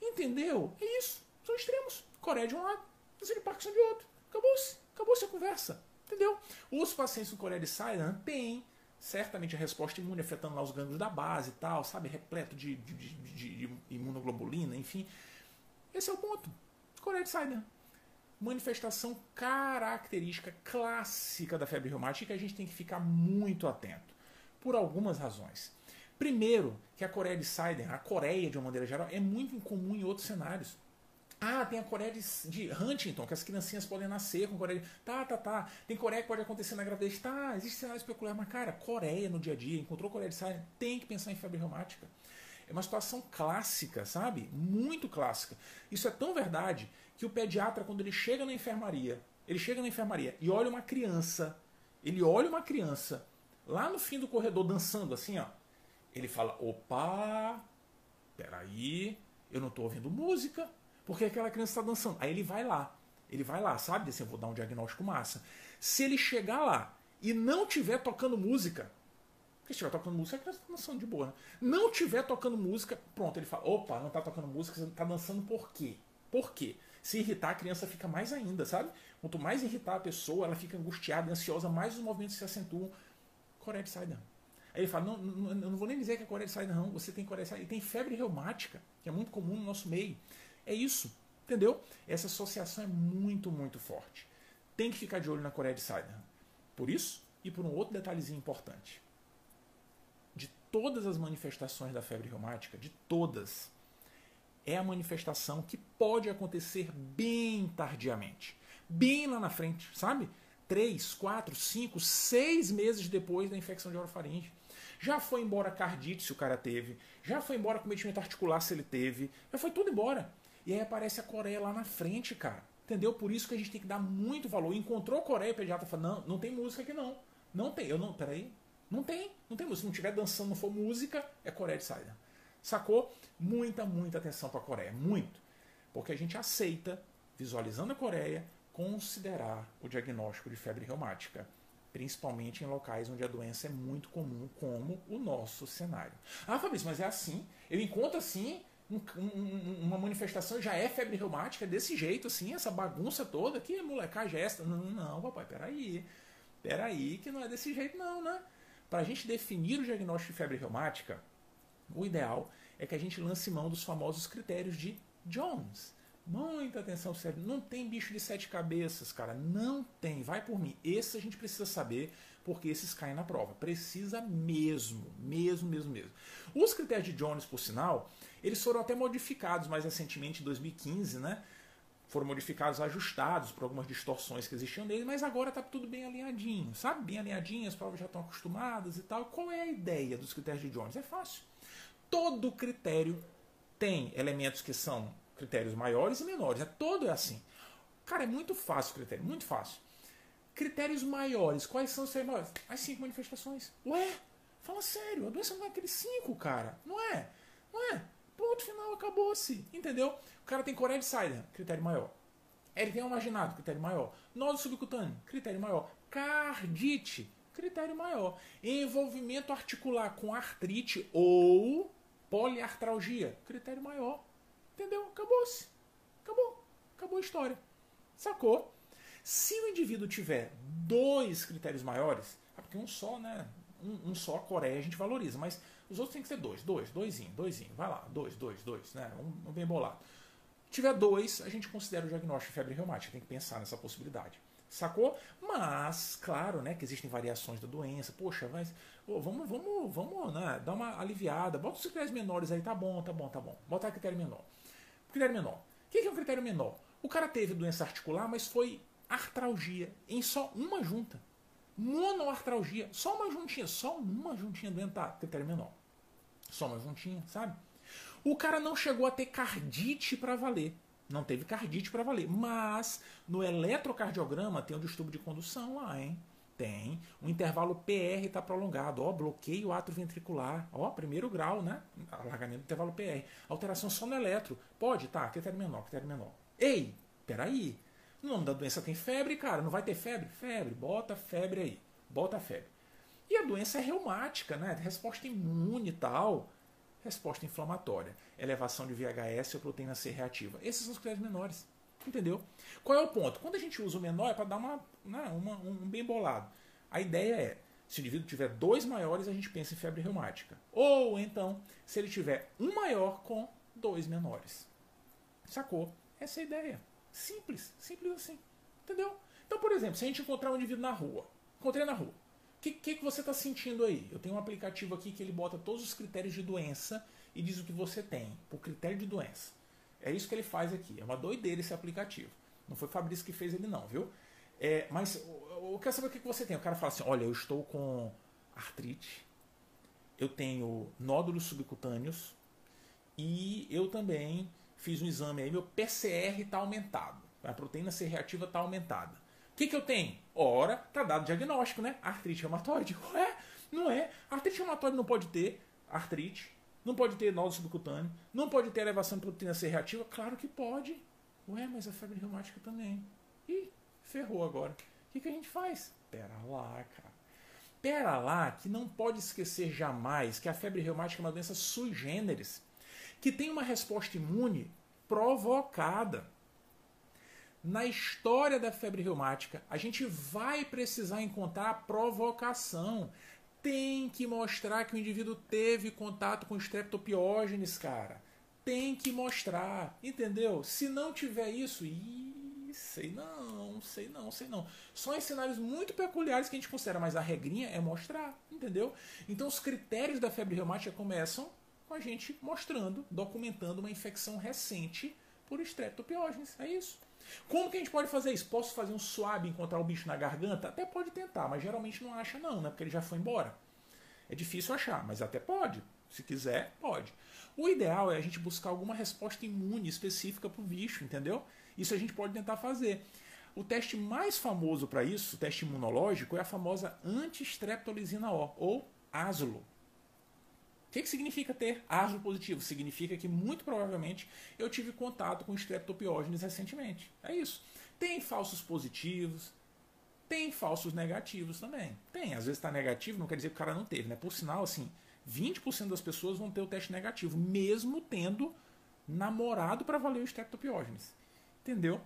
Entendeu? É isso. São extremos. Coreia de um lado, de Parkinson de outro. Acabou-se. Acabou-se a conversa. Entendeu? Os pacientes com Coreia de Silent têm certamente a resposta imune afetando lá os gânglios da base e tal, sabe? Repleto de, de, de, de imunoglobulina, enfim. Esse é o ponto. Coreia de Sider. Manifestação característica clássica da febre reumática que a gente tem que ficar muito atento. Por algumas razões. Primeiro, que a Coreia de Sider, a Coreia de uma maneira geral, é muito incomum em outros cenários. Ah, tem a Coreia de, de, Huntington, que as criancinhas podem nascer com Coreia de... Tá, tá, tá. Tem Coreia que pode acontecer na gravidez. Tá, existe cenários peculiares. Mas, cara, Coreia no dia a dia, encontrou Coreia de Saia, tem que pensar em febre reumática. É uma situação clássica, sabe? Muito clássica. Isso é tão verdade que o pediatra, quando ele chega na enfermaria, ele chega na enfermaria e olha uma criança, ele olha uma criança lá no fim do corredor dançando assim, ó. Ele fala: opa, peraí, eu não estou ouvindo música porque aquela criança está dançando. Aí ele vai lá. Ele vai lá, sabe? Assim, eu vou dar um diagnóstico massa. Se ele chegar lá e não tiver tocando música, porque se estiver tocando música, a criança está dançando de boa. Né? Não tiver tocando música, pronto, ele fala: opa, não está tocando música, você está dançando por quê? Por quê? Se irritar, a criança fica mais ainda, sabe? Quanto mais irritar a pessoa, ela fica angustiada, ansiosa, mais os movimentos se acentuam. Coreia de Saida. Aí ele fala, não, não, eu não vou nem dizer que é Coreia de Saida, não. Você tem Coreia de Saida. E tem febre reumática, que é muito comum no nosso meio. É isso, entendeu? Essa associação é muito, muito forte. Tem que ficar de olho na Coreia de Saida. Por isso, e por um outro detalhezinho importante. De todas as manifestações da febre reumática, de todas, é a manifestação que pode acontecer bem tardiamente. Bem lá na frente, sabe? Três, quatro, cinco, seis meses depois da infecção de orofaringe. Já foi embora cardite se o cara teve. Já foi embora cometimento articular se ele teve. Já foi tudo embora. E aí aparece a Coreia lá na frente, cara. Entendeu? Por isso que a gente tem que dar muito valor. Encontrou a Coreia, o pediatra fala: não, não tem música aqui não. Não tem. Eu não. Peraí. Não tem. Não tem música. Se não estiver dançando, não for música, é Coreia de saída. Sacou? Muita, muita atenção para a Coreia. Muito. Porque a gente aceita, visualizando a Coreia, considerar o diagnóstico de febre reumática principalmente em locais onde a doença é muito comum, como o nosso cenário. Ah, Fabrício, mas é assim. Eu encontro assim um, um, uma manifestação já é febre reumática desse jeito, assim, essa bagunça toda, que molecagem é essa? Não, não, papai, peraí. Peraí, que não é desse jeito, não, né? Para a gente definir o diagnóstico de febre reumática, o ideal é que a gente lance mão dos famosos critérios de Jones. Muita atenção, sério. Não tem bicho de sete cabeças, cara. Não tem. Vai por mim. Esse a gente precisa saber, porque esses caem na prova. Precisa mesmo. Mesmo, mesmo, mesmo. Os critérios de Jones, por sinal, eles foram até modificados mais recentemente, em 2015, né? Foram modificados, ajustados por algumas distorções que existiam nele, mas agora está tudo bem alinhadinho, sabe? Bem alinhadinho, as provas já estão acostumadas e tal. Qual é a ideia dos critérios de Jones? É fácil. Todo critério tem elementos que são critérios maiores e menores. É todo é assim. Cara, é muito fácil o critério, muito fácil. Critérios maiores, quais são os critérios maiores? As cinco manifestações. Ué, fala sério, a doença não é aqueles cinco, cara. Não é? Não é? Ponto final, acabou-se. Entendeu? O cara tem Coreia de Sider, critério maior. Ele tem um marginado, critério maior. Nódulo subcutâneo, critério maior. Cardite, critério maior. Envolvimento articular com artrite ou poliartralgia, critério maior. Entendeu? Acabou-se. Acabou. Acabou a história. Sacou? Se o indivíduo tiver dois critérios maiores, ah, porque um só, né? Um, um, só a Coreia a gente valoriza, mas os outros tem que ser dois, dois, doisinho, doisinho, vai lá, dois, dois, dois, né? Um, um bem bolado. tiver dois, a gente considera o diagnóstico de febre reumática, tem que pensar nessa possibilidade. Sacou? Mas, claro, né, que existem variações da doença. Poxa, mas oh, vamos, vamos, vamos, né, dar uma aliviada. Bota os critérios menores aí, tá bom, tá bom, tá bom. Bota critério menor. Critério menor. O que é um critério menor? O cara teve doença articular, mas foi artralgia em só uma junta. Monoartralgia, só uma juntinha, só uma juntinha tá, critério menor. Só uma juntinha, sabe? O cara não chegou a ter cardite para valer. Não teve cardite para valer. Mas no eletrocardiograma tem um distúrbio de condução lá, hein? Tem. O intervalo PR está prolongado. Ó, bloqueio atroventricular. Ó, primeiro grau, né? Alargamento do intervalo PR. Alteração só no eletro. Pode, tá. Critério menor, critério menor. Ei, peraí. O nome da doença tem febre, cara. Não vai ter febre? Febre. Bota febre aí. Bota febre. E a doença é reumática, né? Resposta imune e tal. Resposta inflamatória. Elevação de VHS ou proteína C reativa. Esses são os critérios menores. Entendeu? Qual é o ponto? Quando a gente usa o menor é para dar uma, né, uma, um bem bolado. A ideia é, se o indivíduo tiver dois maiores, a gente pensa em febre reumática. Ou então, se ele tiver um maior com dois menores. Sacou? Essa é a ideia. Simples, simples assim. Entendeu? Então, por exemplo, se a gente encontrar um indivíduo na rua, encontrei na rua, o que, que, que você está sentindo aí? Eu tenho um aplicativo aqui que ele bota todos os critérios de doença e diz o que você tem, por critério de doença. É isso que ele faz aqui. É uma doideira esse aplicativo. Não foi o Fabrício que fez ele, não, viu? É, mas eu quero saber o que você tem. O cara fala assim: olha, eu estou com artrite, eu tenho nódulos subcutâneos e eu também fiz um exame aí, meu PCR está aumentado. A proteína C reativa está aumentada. O que, que eu tenho? Ora, tá dado diagnóstico, né? Artrite reumatoide. Ué, não é. Artrite reumatoide não pode ter artrite não pode ter nódulo subcutâneo. Não pode ter elevação de proteína C reativa? Claro que pode. Ué, mas a febre reumática também. Ih, ferrou agora. O que, que a gente faz? Pera lá, cara. Pera lá, que não pode esquecer jamais que a febre reumática é uma doença sui generis, que tem uma resposta imune provocada. na história da febre reumática, a gente vai precisar encontrar provocação. Tem que mostrar que o indivíduo teve contato com streptopiógenes, cara. Tem que mostrar, entendeu? Se não tiver isso, ih, sei não, sei não, sei não. Só em cenários muito peculiares que a gente considera, mas a regrinha é mostrar, entendeu? Então os critérios da febre reumática começam com a gente mostrando, documentando uma infecção recente por streptopiógenes. É isso. Como que a gente pode fazer isso? Posso fazer um swab e encontrar o bicho na garganta? Até pode tentar, mas geralmente não acha não, né? Porque ele já foi embora. É difícil achar, mas até pode. Se quiser, pode. O ideal é a gente buscar alguma resposta imune específica para o bicho, entendeu? Isso a gente pode tentar fazer. O teste mais famoso para isso, o teste imunológico, é a famosa antistreptolizina O, ou ASLO. O que, que significa ter asno positivo? Significa que muito provavelmente eu tive contato com streptopiógenes recentemente. É isso. Tem falsos positivos, tem falsos negativos também. Tem, às vezes está negativo, não quer dizer que o cara não teve, né? Por sinal, assim, 20% das pessoas vão ter o teste negativo, mesmo tendo namorado para valer o streptopiógenes. Entendeu?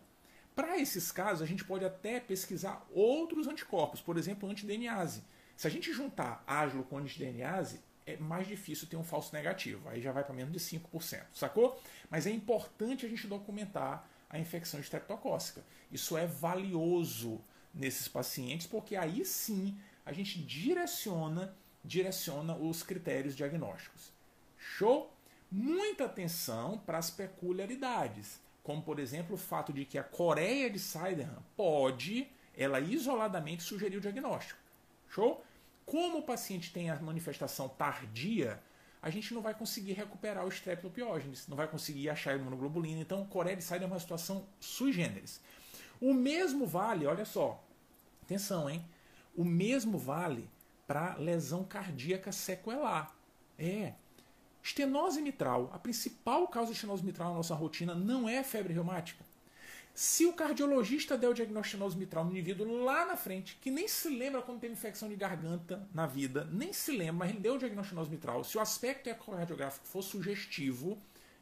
Para esses casos, a gente pode até pesquisar outros anticorpos, por exemplo, anti-DNase. Se a gente juntar aslo com anti-DNase, é mais difícil ter um falso negativo. Aí já vai para menos de 5%, sacou? Mas é importante a gente documentar a infecção estreptocócica. Isso é valioso nesses pacientes, porque aí sim a gente direciona, direciona os critérios diagnósticos. Show? Muita atenção para as peculiaridades, como por exemplo o fato de que a Coreia de Sydenham pode, ela isoladamente sugerir o diagnóstico. Show? Como o paciente tem a manifestação tardia, a gente não vai conseguir recuperar o streptopiógenes, não vai conseguir achar a imunoglobulina. Então, Coreia de Side é uma situação sui generis. O mesmo vale, olha só, atenção, hein? O mesmo vale para lesão cardíaca sequelar. É. Estenose mitral, a principal causa de estenose mitral na nossa rotina não é febre reumática. Se o cardiologista der o diagnóstico de mitral no indivíduo lá na frente, que nem se lembra quando teve infecção de garganta na vida, nem se lembra, mas ele deu o diagnóstico de mitral, se o aspecto ecocardiográfico for sugestivo,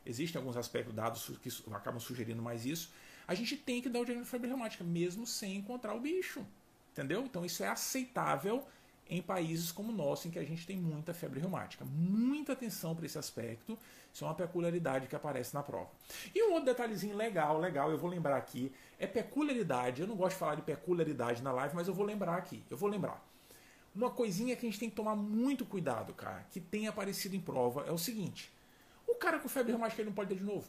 existem alguns aspectos dados que acabam sugerindo mais isso, a gente tem que dar o diagnóstico de febre reumática, mesmo sem encontrar o bicho. Entendeu? Então isso é aceitável em países como o nosso, em que a gente tem muita febre reumática. Muita atenção para esse aspecto, isso é uma peculiaridade que aparece na prova. E um outro detalhezinho legal, legal, eu vou lembrar aqui, é peculiaridade. Eu não gosto de falar de peculiaridade na live, mas eu vou lembrar aqui. Eu vou lembrar. Uma coisinha que a gente tem que tomar muito cuidado, cara, que tem aparecido em prova, é o seguinte: o cara com febre reumática ele não pode ter de novo.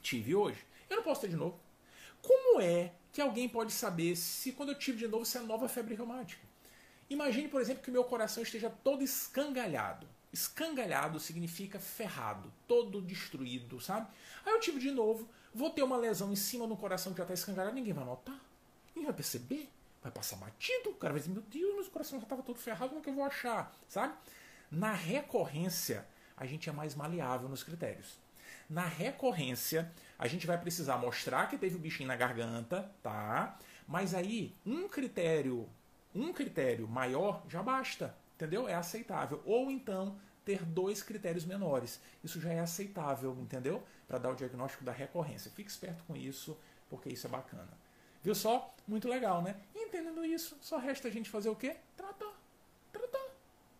Tive hoje, eu não posso ter de novo. Como é que alguém pode saber se quando eu tive de novo se é nova febre reumática? Imagine, por exemplo, que o meu coração esteja todo escangalhado. Escangalhado significa ferrado, todo destruído, sabe? Aí eu tive de novo, vou ter uma lesão em cima do coração que já está escangalhado, ninguém vai notar, ninguém vai perceber, vai passar batido, o cara vai dizer, meu Deus, o coração já estava todo ferrado, como é que eu vou achar, sabe? Na recorrência, a gente é mais maleável nos critérios. Na recorrência, a gente vai precisar mostrar que teve o bichinho na garganta, tá? Mas aí, um critério um critério maior já basta, entendeu? É aceitável. Ou então ter dois critérios menores. Isso já é aceitável, entendeu? Para dar o diagnóstico da recorrência. Fique esperto com isso, porque isso é bacana. Viu só? Muito legal, né? entendendo isso, só resta a gente fazer o quê? Tratar. Tratar.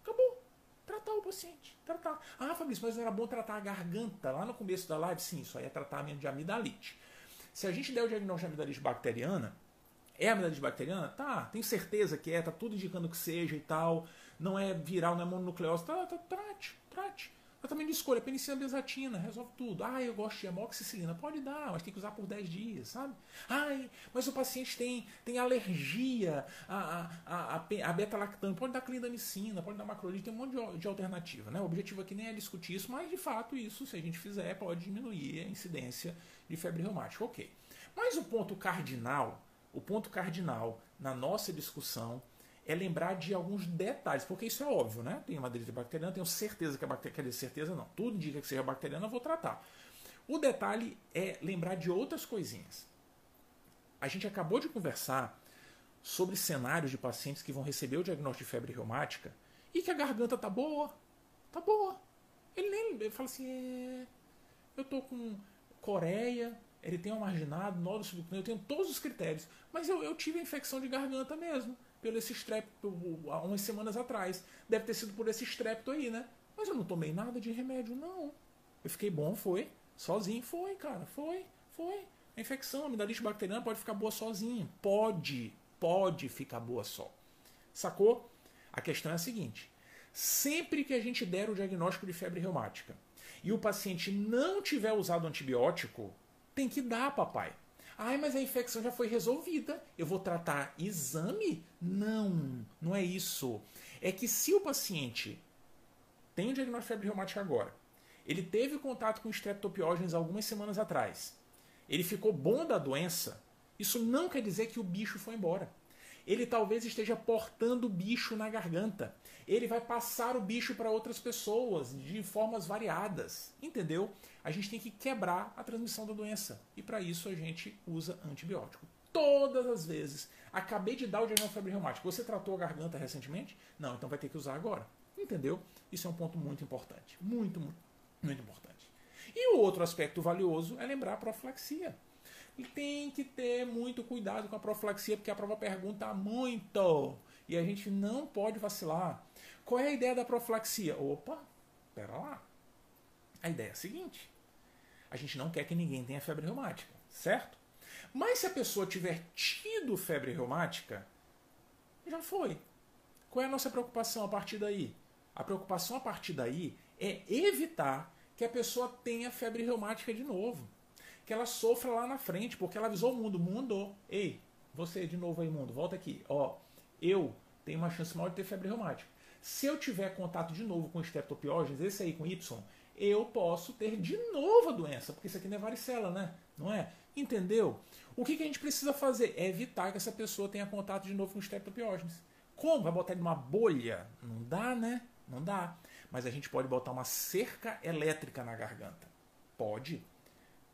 Acabou. Tratar o paciente. Tratar. Ah, Fabrício, mas era bom tratar a garganta lá no começo da live? Sim, isso aí é tratamento de amidalite. Se a gente der o diagnóstico de amidalite bacteriana, é amidalite bacteriana? Tá, tenho certeza que é, tá tudo indicando que seja e tal. Não é viral, não é mononucleose. Tá, tá, trate, trate. Tratamento de escolha, penicilina besatina, resolve tudo. Ah, eu gosto de amoxicilina. Pode dar, mas tem que usar por 10 dias, sabe? Ai, mas o paciente tem, tem alergia a, a, a, a beta-lactame. Pode dar clindamicina, pode dar macrolide, tem um monte de, de alternativa. Né? O objetivo aqui nem é discutir isso, mas de fato isso, se a gente fizer, pode diminuir a incidência de febre reumática. Ok. Mas o ponto cardinal o ponto cardinal na nossa discussão é lembrar de alguns detalhes, porque isso é óbvio, né? Tem uma madeira bacteriana, tenho certeza que a bactéria, quer certeza não, tudo indica que seja bacteriana, eu vou tratar. O detalhe é lembrar de outras coisinhas. A gente acabou de conversar sobre cenários de pacientes que vão receber o diagnóstico de febre reumática e que a garganta tá boa, tá boa. Ele nem ele fala assim, é, eu tô com Coreia, ele tem um marginado, nódulo subcutâneo, eu tenho todos os critérios. Mas eu, eu tive a infecção de garganta mesmo, pelo esse strepto, há umas semanas atrás. Deve ter sido por esse strepto aí, né? Mas eu não tomei nada de remédio, não. Eu fiquei bom, foi. Sozinho, foi, cara, foi, foi. A infecção, a amidalite bacteriana pode ficar boa sozinha. Pode, pode ficar boa só. Sacou? A questão é a seguinte: sempre que a gente der o diagnóstico de febre reumática e o paciente não tiver usado antibiótico, tem que dar, papai. Ai, mas a infecção já foi resolvida. Eu vou tratar exame? Não, não é isso. É que se o paciente tem o diagnóstico de febre reumática agora, ele teve contato com streptopiógenes algumas semanas atrás, ele ficou bom da doença, isso não quer dizer que o bicho foi embora. Ele talvez esteja portando o bicho na garganta. Ele vai passar o bicho para outras pessoas de formas variadas. Entendeu? A gente tem que quebrar a transmissão da doença. E para isso a gente usa antibiótico. Todas as vezes. Acabei de dar o diagnóstico de febre reumática. Você tratou a garganta recentemente? Não, então vai ter que usar agora. Entendeu? Isso é um ponto muito importante. Muito, muito, muito importante. E o outro aspecto valioso é lembrar a profilaxia. E tem que ter muito cuidado com a profilaxia, porque a prova pergunta muito. E a gente não pode vacilar. Qual é a ideia da profilaxia? Opa, pera lá. A ideia é a seguinte: a gente não quer que ninguém tenha febre reumática, certo? Mas se a pessoa tiver tido febre reumática, já foi. Qual é a nossa preocupação a partir daí? A preocupação a partir daí é evitar que a pessoa tenha febre reumática de novo que ela sofra lá na frente, porque ela avisou o mundo, mundo, ei, você de novo aí, mundo, volta aqui, ó, eu tenho uma chance maior de ter febre reumática. Se eu tiver contato de novo com estreptopiógenes, esse aí com Y, eu posso ter de novo a doença, porque isso aqui não é varicela, né? Não é? Entendeu? O que, que a gente precisa fazer? É evitar que essa pessoa tenha contato de novo com estreptopiógenes. Como? Vai botar ele numa bolha? Não dá, né? Não dá. Mas a gente pode botar uma cerca elétrica na garganta. Pode.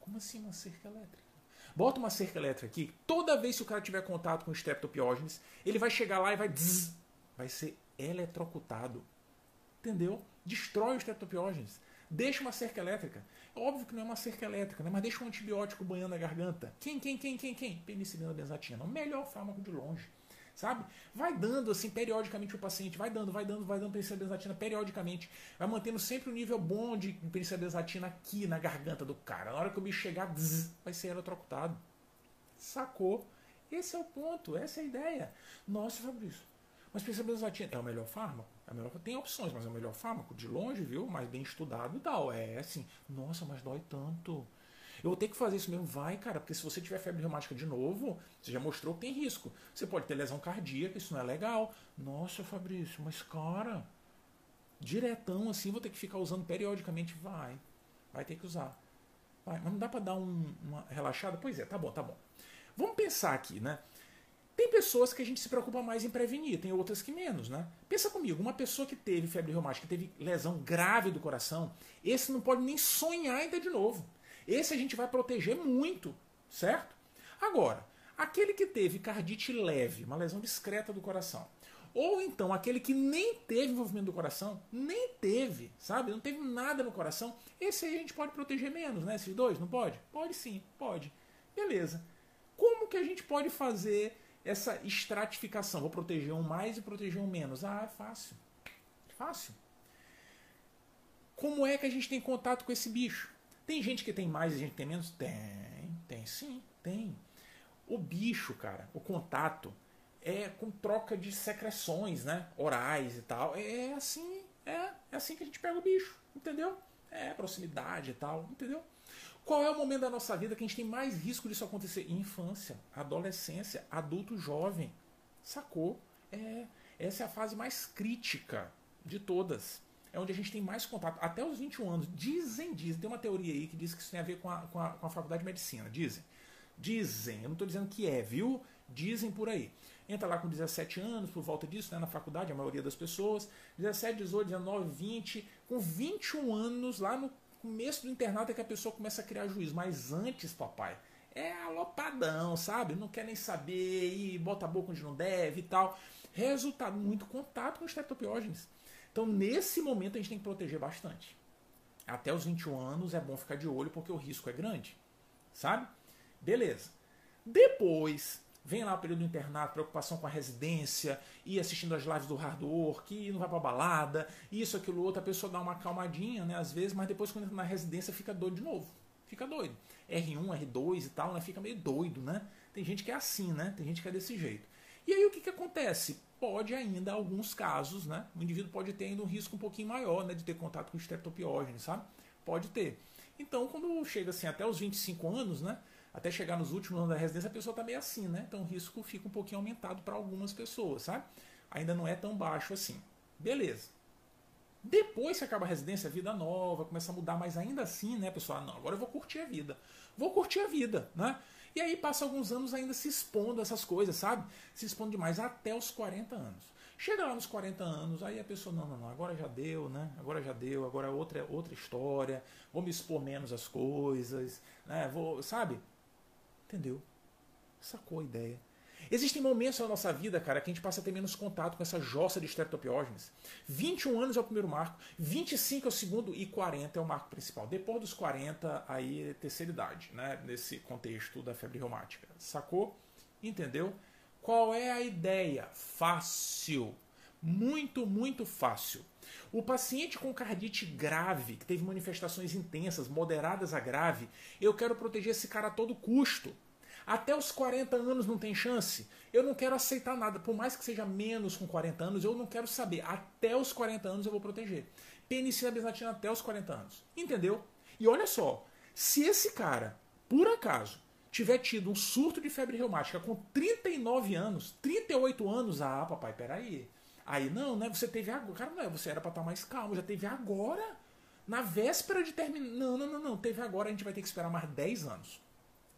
Como assim uma cerca elétrica? Bota uma cerca elétrica aqui. Toda vez que o cara tiver contato com streptopiógenes, ele vai chegar lá e vai zzz, vai ser eletrocutado. Entendeu? Destrói os streptopiógenes. Deixa uma cerca elétrica. É óbvio que não é uma cerca elétrica, né? mas deixa um antibiótico banhando a garganta. Quem, quem, quem, quem, quem? Penicilina benzatina. O melhor fármaco de longe sabe? Vai dando assim periodicamente o paciente, vai dando, vai dando, vai dando penicilina benzatina periodicamente, vai mantendo sempre o um nível bom de penicilina benzatina aqui na garganta do cara. Na hora que o bicho chegar, vai ser eletrocutado. Sacou? Esse é o ponto, essa é a ideia. Nossa, Fabrício, mas penicilina benzatina é o melhor fármaco? É o melhor, tem opções, mas é o melhor fármaco? De longe, viu? Mais bem estudado e tal. É assim, nossa, mas dói tanto. Eu vou ter que fazer isso mesmo. Vai, cara, porque se você tiver febre reumática de novo, você já mostrou que tem risco. Você pode ter lesão cardíaca, isso não é legal. Nossa, Fabrício, mas cara, diretão assim, vou ter que ficar usando periodicamente. Vai, vai ter que usar. Vai, mas não dá para dar um, uma relaxada? Pois é, tá bom, tá bom. Vamos pensar aqui, né? Tem pessoas que a gente se preocupa mais em prevenir, tem outras que menos, né? Pensa comigo, uma pessoa que teve febre reumática, que teve lesão grave do coração, esse não pode nem sonhar ainda de novo. Esse a gente vai proteger muito, certo? Agora, aquele que teve cardite leve, uma lesão discreta do coração, ou então aquele que nem teve envolvimento do coração, nem teve, sabe? Não teve nada no coração, esse aí a gente pode proteger menos, né? Esses dois, não pode? Pode sim, pode. Beleza. Como que a gente pode fazer essa estratificação? Vou proteger um mais e proteger um menos. Ah, é fácil. Fácil. Como é que a gente tem contato com esse bicho? Tem gente que tem mais e gente que tem menos? Tem, tem sim, tem. O bicho, cara, o contato é com troca de secreções, né? Orais e tal. É assim, é, é assim que a gente pega o bicho, entendeu? É proximidade e tal, entendeu? Qual é o momento da nossa vida que a gente tem mais risco disso acontecer? Infância, adolescência, adulto jovem. Sacou? É, essa é a fase mais crítica de todas é onde a gente tem mais contato. Até os 21 anos. Dizem, dizem. Tem uma teoria aí que diz que isso tem a ver com a, com a, com a faculdade de medicina. Dizem. Dizem. Eu não estou dizendo que é, viu? Dizem por aí. Entra lá com 17 anos, por volta disso, né, na faculdade, a maioria das pessoas. 17, 18, 19, 20. Com 21 anos, lá no começo do internato é que a pessoa começa a criar juízo. Mas antes, papai, é alopadão, sabe? Não quer nem saber e bota a boca onde não deve e tal. Resultado, muito contato com os. Então, nesse momento, a gente tem que proteger bastante. Até os 21 anos é bom ficar de olho porque o risco é grande, sabe? Beleza. Depois, vem lá o período do internato, preocupação com a residência, e assistindo as lives do hard work, e não vai pra balada, isso, aquilo, outro, a pessoa dá uma acalmadinha, né, às vezes, mas depois quando entra na residência fica doido de novo. Fica doido. R1, R2 e tal, né, fica meio doido, né? Tem gente que é assim, né? Tem gente que é desse jeito. E aí o que, que acontece? Pode ainda, alguns casos, né? O indivíduo pode ter ainda um risco um pouquinho maior, né? De ter contato com o streptopiógeno, sabe? Pode ter. Então, quando chega assim até os 25 anos, né? Até chegar nos últimos anos da residência, a pessoa está meio assim, né? Então o risco fica um pouquinho aumentado para algumas pessoas, sabe? Ainda não é tão baixo assim. Beleza. Depois que acaba a residência, vida nova, começa a mudar, mas ainda assim, né, pessoal? Não, agora eu vou curtir a vida. Vou curtir a vida, né? E aí passa alguns anos ainda se expondo a essas coisas, sabe? Se expondo demais até os 40 anos. Chega lá nos 40 anos, aí a pessoa, não, não, não, agora já deu, né? Agora já deu, agora é outra, outra história, vou me expor menos às coisas, né? Vou, sabe? Entendeu? Sacou a ideia. Existem momentos na nossa vida, cara, que a gente passa a ter menos contato com essa jossa de estreptopiógenes. 21 anos é o primeiro marco, 25 é o segundo e 40 é o marco principal. Depois dos 40, aí é terceira idade, né? Nesse contexto da febre reumática. Sacou? Entendeu? Qual é a ideia? Fácil. Muito, muito fácil. O paciente com cardite grave, que teve manifestações intensas, moderadas a grave, eu quero proteger esse cara a todo custo. Até os 40 anos não tem chance. Eu não quero aceitar nada, por mais que seja menos com 40 anos, eu não quero saber. Até os 40 anos eu vou proteger. Penicilina benzatina até os 40 anos. Entendeu? E olha só, se esse cara, por acaso, tiver tido um surto de febre reumática com 39 anos, 38 anos, ah, papai, peraí. Aí, não, né? Você teve agora. Cara, não é, você era pra estar mais calmo, já teve agora. Na véspera de terminar. Não, não, não, não. Teve agora, a gente vai ter que esperar mais 10 anos.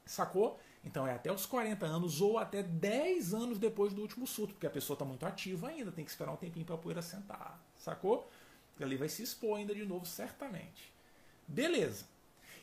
Sacou? Então é até os 40 anos ou até 10 anos depois do último surto, porque a pessoa está muito ativa ainda, tem que esperar um tempinho para a poeira sentar, sacou? E ali vai se expor ainda de novo, certamente. Beleza.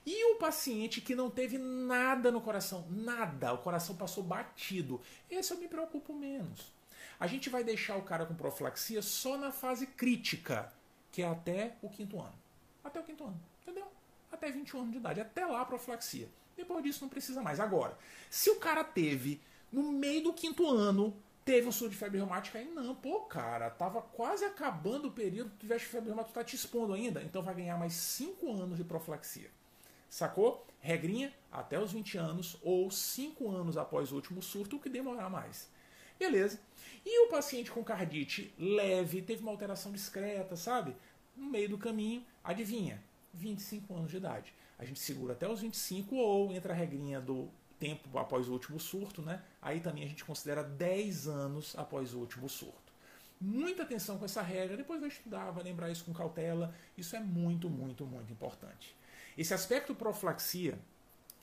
E o paciente que não teve nada no coração, nada, o coração passou batido, esse eu me preocupo menos. A gente vai deixar o cara com profilaxia só na fase crítica, que é até o quinto ano. Até o quinto ano, entendeu? Até 21 anos de idade, até lá a profilaxia. Depois disso não precisa mais. Agora, se o cara teve, no meio do quinto ano, teve um surto de febre reumática, aí não, pô, cara, tava quase acabando o período, tu tivesse febre reumática, tu tá te expondo ainda, então vai ganhar mais 5 anos de profilaxia. Sacou? Regrinha, até os 20 anos ou 5 anos após o último surto, o que demorar mais. Beleza. E o paciente com cardite leve, teve uma alteração discreta, sabe? No meio do caminho, adivinha? 25 anos de idade a gente segura até os 25 ou entra a regrinha do tempo após o último surto, né? Aí também a gente considera 10 anos após o último surto. Muita atenção com essa regra, depois vai estudar, vai lembrar isso com cautela. Isso é muito, muito, muito importante. Esse aspecto profilaxia,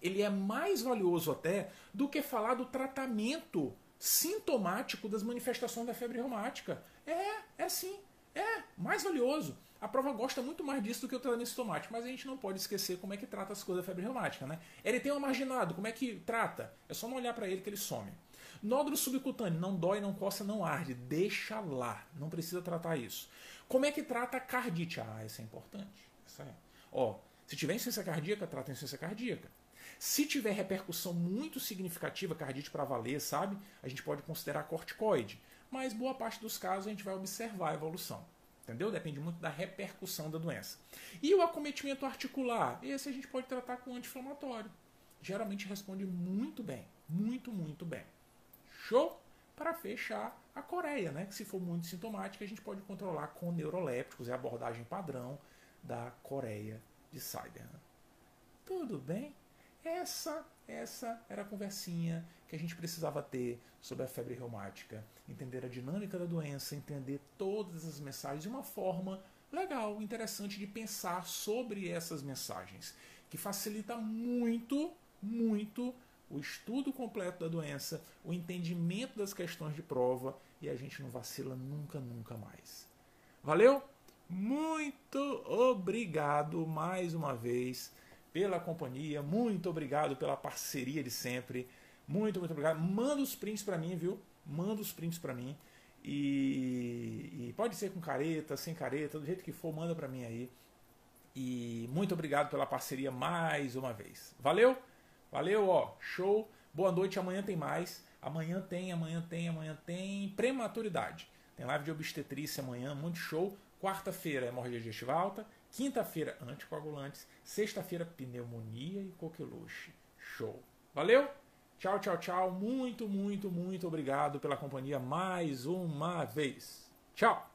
ele é mais valioso até do que falar do tratamento sintomático das manifestações da febre reumática. É, é sim, é mais valioso. A prova gosta muito mais disso do que o tratamento sintomático, mas a gente não pode esquecer como é que trata as coisas da febre reumática, né? Ele tem um marginado, como é que trata? É só não olhar para ele que ele some. Nódulo subcutâneo, não dói, não coça, não arde, deixa lá, não precisa tratar isso. Como é que trata a cardite? Ah, isso é importante. É. Ó, se tiver insuficiência cardíaca, trata a insuficiência cardíaca. Se tiver repercussão muito significativa, cardite para valer, sabe? A gente pode considerar corticoide. Mas boa parte dos casos a gente vai observar a evolução. Entendeu? Depende muito da repercussão da doença. E o acometimento articular? Esse a gente pode tratar com anti-inflamatório. Geralmente responde muito bem. Muito, muito bem. Show? Para fechar a coreia, né? Que se for muito sintomática, a gente pode controlar com neurolépticos, é a abordagem padrão da coreia de Cyber. Tudo bem? Essa, essa era a conversinha que a gente precisava ter sobre a febre reumática, entender a dinâmica da doença, entender todas as mensagens de uma forma legal, interessante de pensar sobre essas mensagens, que facilita muito, muito o estudo completo da doença, o entendimento das questões de prova e a gente não vacila nunca, nunca mais. Valeu? Muito obrigado mais uma vez pela companhia, muito obrigado pela parceria de sempre. Muito, muito obrigado. Manda os prints para mim, viu? Manda os prints para mim. E, e, pode ser com careta, sem careta, do jeito que for, manda para mim aí. E muito obrigado pela parceria mais uma vez. Valeu? Valeu, ó, show. Boa noite, amanhã tem mais. Amanhã tem, amanhã tem, amanhã tem prematuridade. Tem live de obstetrícia amanhã, muito show. Quarta-feira, hemorragia digestiva alta. Quinta-feira, anticoagulantes. Sexta-feira, pneumonia e coqueluche. Show. Valeu? Tchau, tchau, tchau. Muito, muito, muito obrigado pela companhia mais uma vez. Tchau.